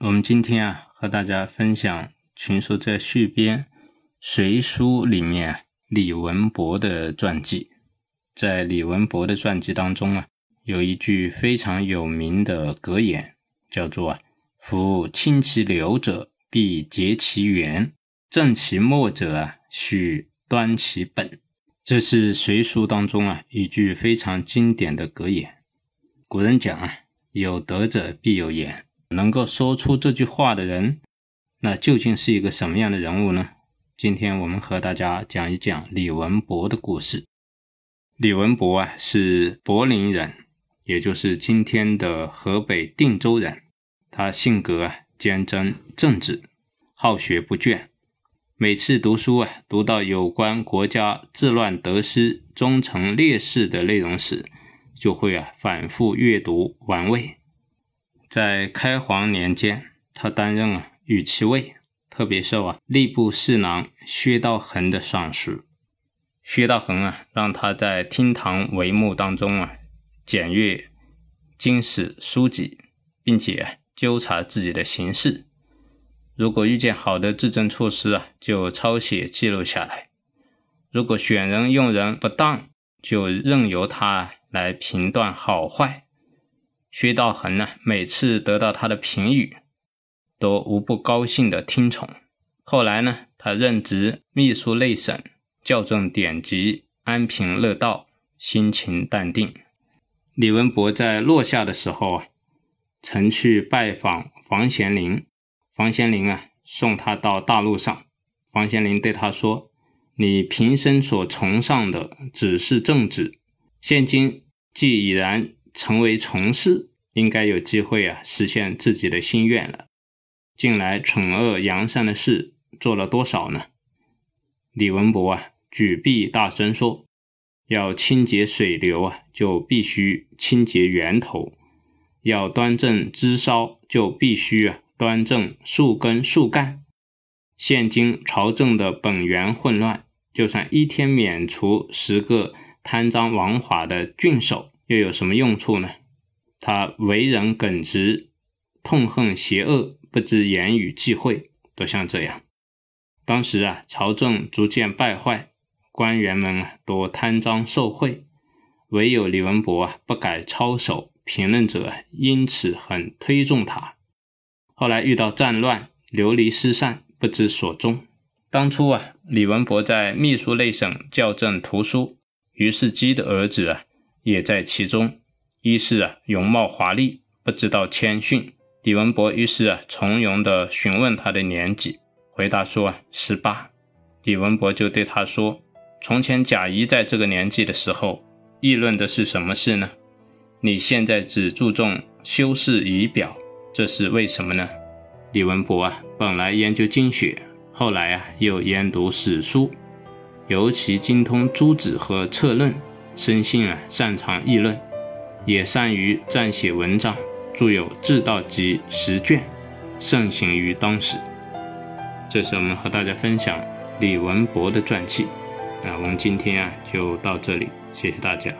我们今天啊和大家分享《群书》在续编《隋书》里面李文博的传记。在李文博的传记当中啊，有一句非常有名的格言，叫做“啊，夫清其流者，必结其源；正其末者啊，须端其本”。这是《隋书》当中啊一句非常经典的格言。古人讲啊。有德者必有言，能够说出这句话的人，那究竟是一个什么样的人物呢？今天我们和大家讲一讲李文博的故事。李文博啊，是柏林人，也就是今天的河北定州人。他性格啊坚贞正直，好学不倦。每次读书啊，读到有关国家治乱得失、忠诚烈士的内容时，就会啊反复阅读玩味。在开皇年间，他担任啊御骑尉，特别受啊吏部侍郎薛道衡的赏识。薛道衡啊让他在厅堂帷幕当中啊检阅经史书籍，并且纠察自己的行事。如果遇见好的治政措施啊，就抄写记录下来；如果选人用人不当，就任由他。来评断好坏，薛道衡呢，每次得到他的评语，都无不高兴的听从。后来呢，他任职秘书内省，校正典籍，安贫乐道，心情淡定。李文博在落下的时候啊，曾去拜访房玄龄，房玄龄啊送他到大路上，房玄龄对他说：“你平生所崇尚的只是政治。”现今既已然成为从事，应该有机会啊实现自己的心愿了。近来惩恶扬善的事做了多少呢？李文博啊举臂大声说：“要清洁水流啊，就必须清洁源头；要端正枝梢，就必须啊端正树根树干。现今朝政的本源混乱，就算一天免除十个。”贪赃枉法的郡守又有什么用处呢？他为人耿直，痛恨邪恶，不知言语忌讳，都像这样。当时啊，朝政逐渐败坏，官员们啊多贪赃受贿，唯有李文博啊不改操守，评论者因此很推重他。后来遇到战乱，流离失散，不知所终。当初啊，李文博在秘书内省校正图书。于是基的儿子啊，也在其中。一是啊，容貌华丽，不知道谦逊。李文博于是啊，从容地询问他的年纪，回答说啊，十八。李文博就对他说：“从前贾谊在这个年纪的时候，议论的是什么事呢？你现在只注重修饰仪表，这是为什么呢？”李文博啊，本来研究经学，后来啊，又研读史书。尤其精通诸子和策论，生性啊擅长议论，也善于撰写文章，著有《治道集》十卷，盛行于当时。这是我们和大家分享李文博的传记。那我们今天啊就到这里，谢谢大家。